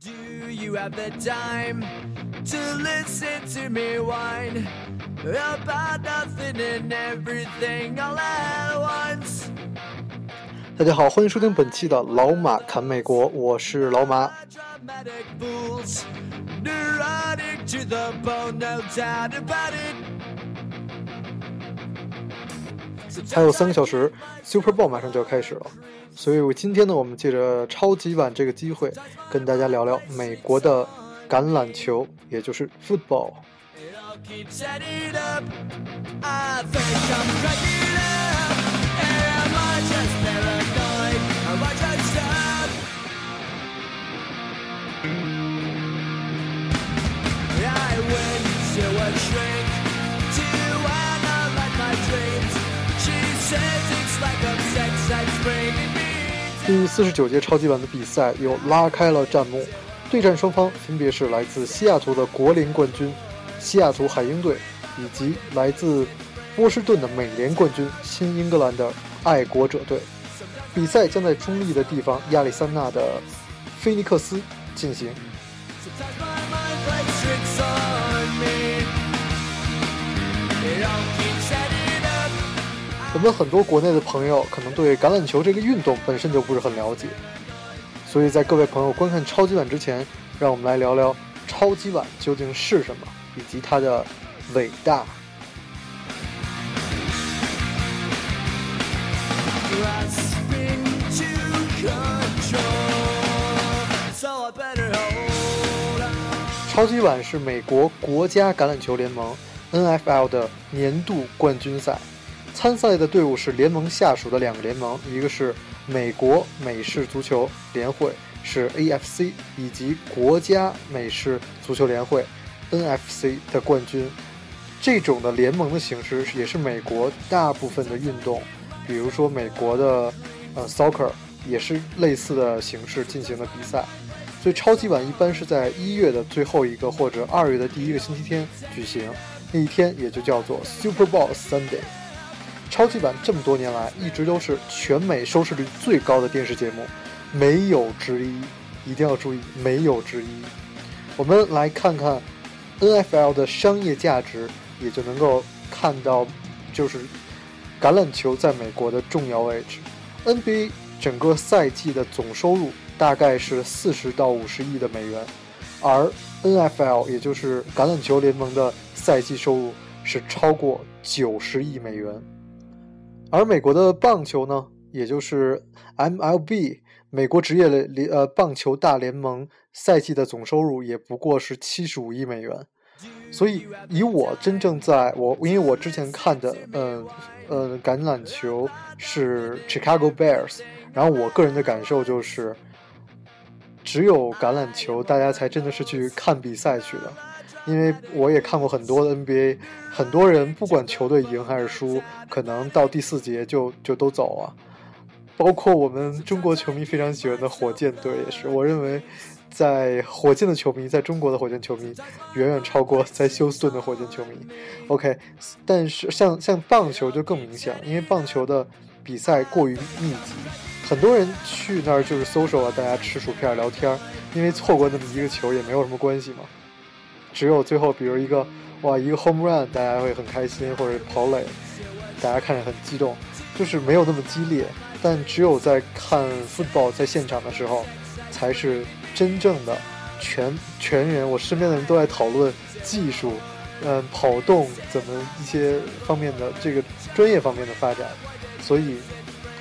Do you have the time to listen to me whine about nothing and everything all at once? 大家好，欢迎收听本期的老马侃美国，我是老马。Neurotic to the bone, no doubt about it. 还有三个小时，Super Bowl 马上就要开始了，所以我今天呢，我们借着超级碗这个机会，跟大家聊聊美国的橄榄球，也就是 football。第四十九届超级碗的比赛又拉开了战幕，对战双方分别是来自西雅图的国联冠军西雅图海鹰队，以及来自波士顿的美联冠军新英格兰的爱国者队。比赛将在中立的地方亚利桑那的菲尼克斯进行。It all keeps. 我们很多国内的朋友可能对橄榄球这个运动本身就不是很了解，所以在各位朋友观看超级碗之前，让我们来聊聊超级碗究竟是什么，以及它的伟大。超级碗是美国国家橄榄球联盟 （NFL） 的年度冠军赛，参赛的队伍是联盟下属的两个联盟，一个是美国美式足球联会，是 AFC，以及国家美式足球联会 NFC 的冠军。这种的联盟的形式也是美国大部分的运动，比如说美国的呃 soccer 也是类似的形式进行的比赛。所以超级碗一般是在一月的最后一个或者二月的第一个星期天举行，那一天也就叫做 Super Bowl Sunday。超级版这么多年来一直都是全美收视率最高的电视节目，没有之一，一定要注意，没有之一。我们来看看 NFL 的商业价值，也就能够看到，就是橄榄球在美国的重要位置。NBA 整个赛季的总收入大概是四十到五十亿的美元，而 NFL 也就是橄榄球联盟的赛季收入是超过九十亿美元。而美国的棒球呢，也就是 MLB 美国职业联呃棒球大联盟赛季的总收入也不过是七十五亿美元。所以，以我真正在我，因为我之前看的，呃，呃，橄榄球是 Chicago Bears，然后我个人的感受就是，只有橄榄球大家才真的是去看比赛去的，因为我也看过很多的 NBA，很多人不管球队赢还是输，可能到第四节就就都走啊，包括我们中国球迷非常喜欢的火箭队也是，我认为。在火箭的球迷，在中国的火箭球迷远远超过在休斯顿的火箭球迷。OK，但是像像棒球就更明显了，因为棒球的比赛过于密集，很多人去那儿就是 social 啊，大家吃薯片聊天，因为错过那么一个球也没有什么关系嘛。只有最后，比如一个哇一个 home run，大家会很开心，或者跑垒，大家看着很激动，就是没有那么激烈。但只有在看 football 在现场的时候，才是。真正的全全员，我身边的人都在讨论技术，嗯，跑动怎么一些方面的这个专业方面的发展，所以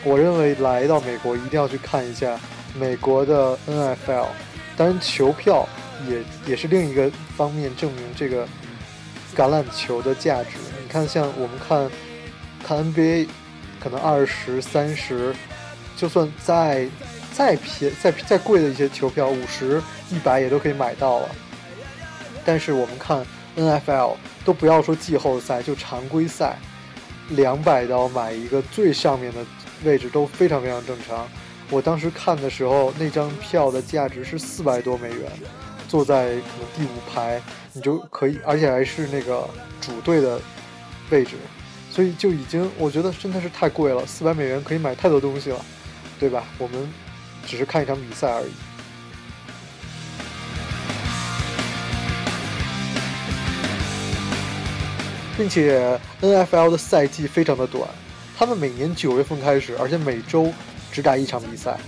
我认为来到美国一定要去看一下美国的 NFL，当然球票也也是另一个方面证明这个橄榄球的价值。你看，像我们看看 NBA，可能二十三十，就算再。再便再再贵的一些球票，五十、一百也都可以买到了。但是我们看 NFL 都不要说季后赛，就常规赛，两百刀买一个最上面的位置都非常非常正常。我当时看的时候，那张票的价值是四百多美元，坐在可能第五排你就可以而且还是那个主队的位置。所以就已经我觉得真的是太贵了四百美元可以买太多东西了对吧？我们只是看一场比赛而已。并且 nfl 的赛季非常的短他们每年九月份开始而且每周只打一场比赛。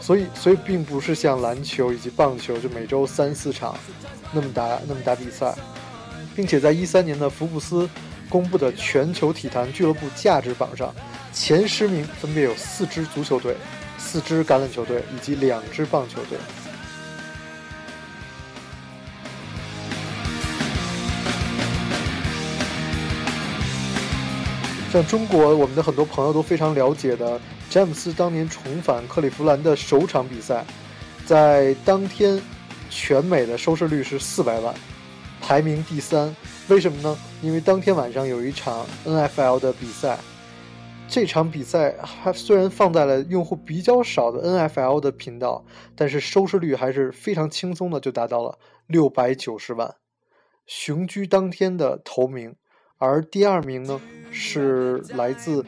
所以所以并不是像篮球以及棒球就每周三四场那么打那么打比赛，并且在一三年的福布斯公布的全球体坛俱乐部价值榜上，前十名分别有四支足球队、四支橄榄球队以及两支棒球队。像中国，我们的很多朋友都非常了解的詹姆斯当年重返克利夫兰的首场比赛，在当天全美的收视率是四百万，排名第三。为什么呢？因为当天晚上有一场 NFL 的比赛，这场比赛还虽然放在了用户比较少的 NFL 的频道，但是收视率还是非常轻松的就达到了六百九十万，雄居当天的头名。而第二名呢，是来自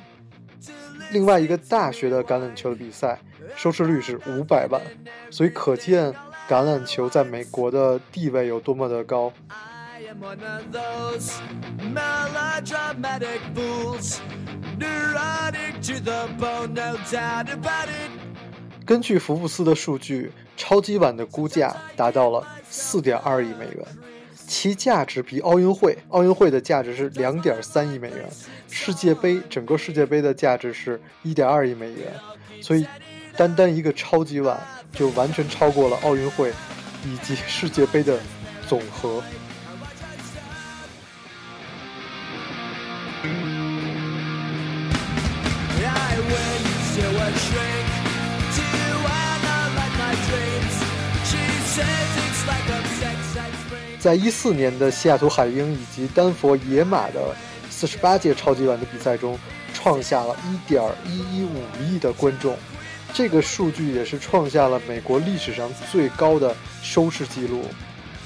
另外一个大学的橄榄球的比赛，收视率是五百万，所以可见橄榄球在美国的地位有多么的高。根据福布斯的数据，超级碗的估价达到了四点二亿美元。其价值比奥运会，奥运会的价值是两点三亿美元，世界杯整个世界杯的价值是一点二亿美元，所以单单一个超级碗就完全超过了奥运会以及世界杯的总和。在一四年的西雅图海鹰以及丹佛野马的四十八届超级碗的比赛中，创下了一点一一五亿的观众，这个数据也是创下了美国历史上最高的收视记录。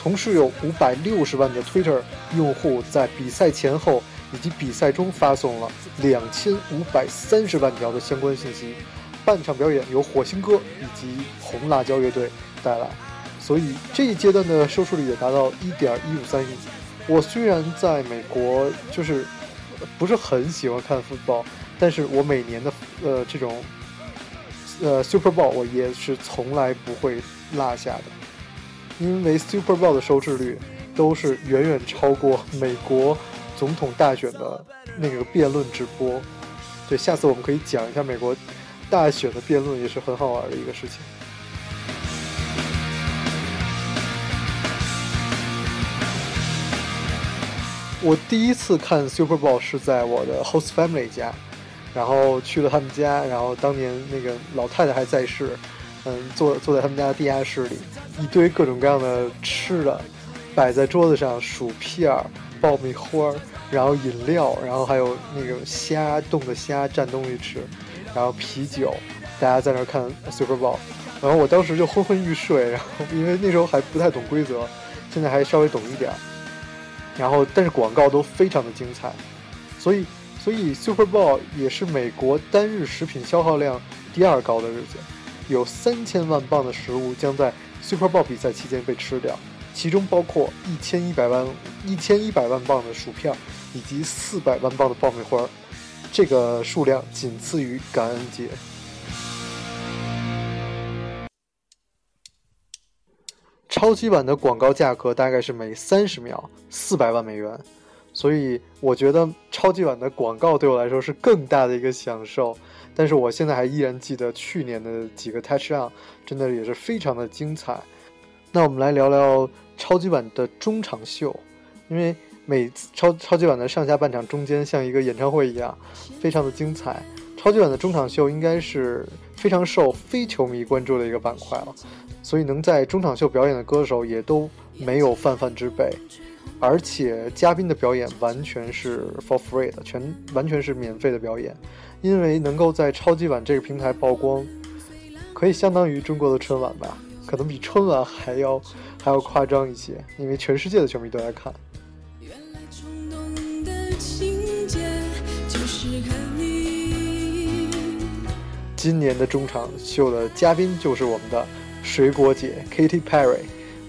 同时，有五百六十万的 Twitter 用户在比赛前后以及比赛中发送了两千五百三十万条的相关信息。半场表演由火星哥以及红辣椒乐队带来。所以这一阶段的收视率也达到一点一五三亿。我虽然在美国就是不是很喜欢看 football，但是我每年的呃这种呃 Super Bowl 我也是从来不会落下的，因为 Super Bowl 的收视率都是远远超过美国总统大选的那个辩论直播。对，下次我们可以讲一下美国大选的辩论，也是很好玩的一个事情。我第一次看 Super Bowl 是在我的 host family 家，然后去了他们家，然后当年那个老太太还在世，嗯，坐坐在他们家的地下室里，一堆各种各样的吃的摆在桌子上，薯片、爆米花，然后饮料，然后还有那个虾冻的虾蘸东西吃，然后啤酒，大家在那看 Super Bowl，然后我当时就昏昏欲睡，然后因为那时候还不太懂规则，现在还稍微懂一点儿。然后，但是广告都非常的精彩，所以，所以 Super Bowl 也是美国单日食品消耗量第二高的日子，有三千万磅的食物将在 Super Bowl 比赛期间被吃掉，其中包括一千一百万一千一百万磅的薯片以及四百万磅的爆米花，这个数量仅次于感恩节。超级碗的广告价格大概是每三十秒四百万美元，所以我觉得超级碗的广告对我来说是更大的一个享受。但是我现在还依然记得去年的几个 touchdown，真的也是非常的精彩。那我们来聊聊超级碗的中场秀，因为每次超超级碗的上下半场中间像一个演唱会一样，非常的精彩。超级碗的中场秀应该是非常受非球迷关注的一个板块了。所以能在中场秀表演的歌手也都没有泛泛之辈，而且嘉宾的表演完全是 for free 的，全完全是免费的表演，因为能够在超级碗这个平台曝光，可以相当于中国的春晚吧，可能比春晚还要还要夸张一些，因为全世界的球迷都在看。今年的中场秀的嘉宾就是我们的。水果姐 Katy Perry，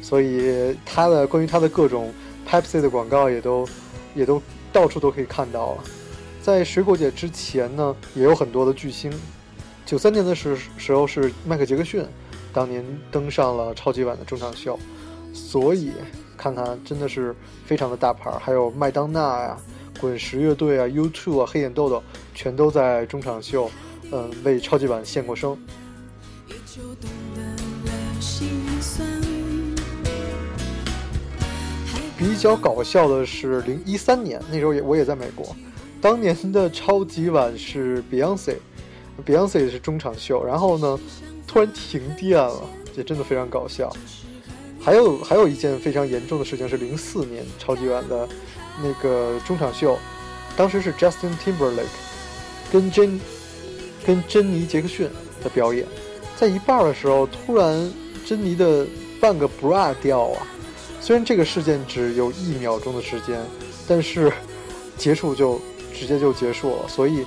所以她的关于她的各种 Pepsi 的广告也都也都到处都可以看到了。在水果姐之前呢，也有很多的巨星。九三年的时时候是迈克杰克逊，当年登上了超级碗的中场秀，所以看看真的是非常的大牌。还有麦当娜呀、滚石乐队啊、U2 啊、黑眼豆豆，全都在中场秀，嗯，为超级碗献过声。比较搞笑的是零一三年，那时候也我也在美国，当年的超级碗是 Beyonce，Beyonce 是中场秀，然后呢，突然停电了，也真的非常搞笑。还有还有一件非常严重的事情是零四年超级碗的那个中场秀，当时是 Justin Timberlake 跟 Jane 跟珍妮杰克逊的表演，在一半的时候，突然珍妮的半个 bra 掉啊。虽然这个事件只有一秒钟的时间，但是结束就直接就结束了，所以，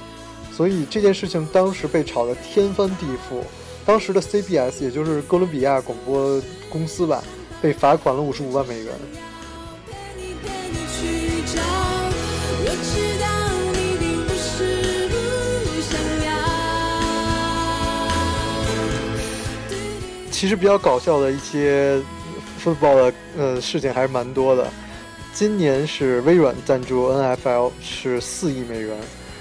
所以这件事情当时被炒得天翻地覆。当时的 CBS，也就是哥伦比亚广播公司吧，被罚款了五十五万美元。其实比较搞笑的一些。football 的呃事情还是蛮多的，今年是微软赞助 NFL 是四亿美元，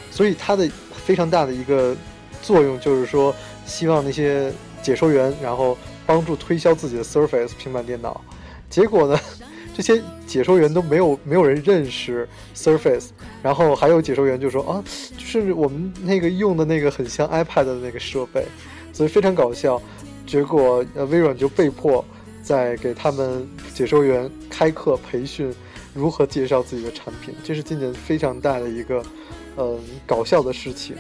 所以它的非常大的一个作用就是说，希望那些解说员然后帮助推销自己的 Surface 平板电脑，结果呢，这些解说员都没有没有人认识 Surface，然后还有解说员就说啊，就是我们那个用的那个很像 iPad 的那个设备，所以非常搞笑，结果呃微软就被迫。在给他们解说员开课培训，如何介绍自己的产品，这是今年非常大的一个，嗯，搞笑的事情。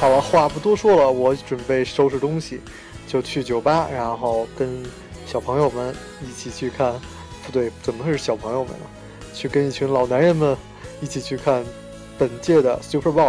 好了，话不多说了，我准备收拾东西，就去酒吧，然后跟小朋友们一起去看。不对，怎么会是小朋友们呢？去跟一群老男人们一起去看本届的 Super Bowl。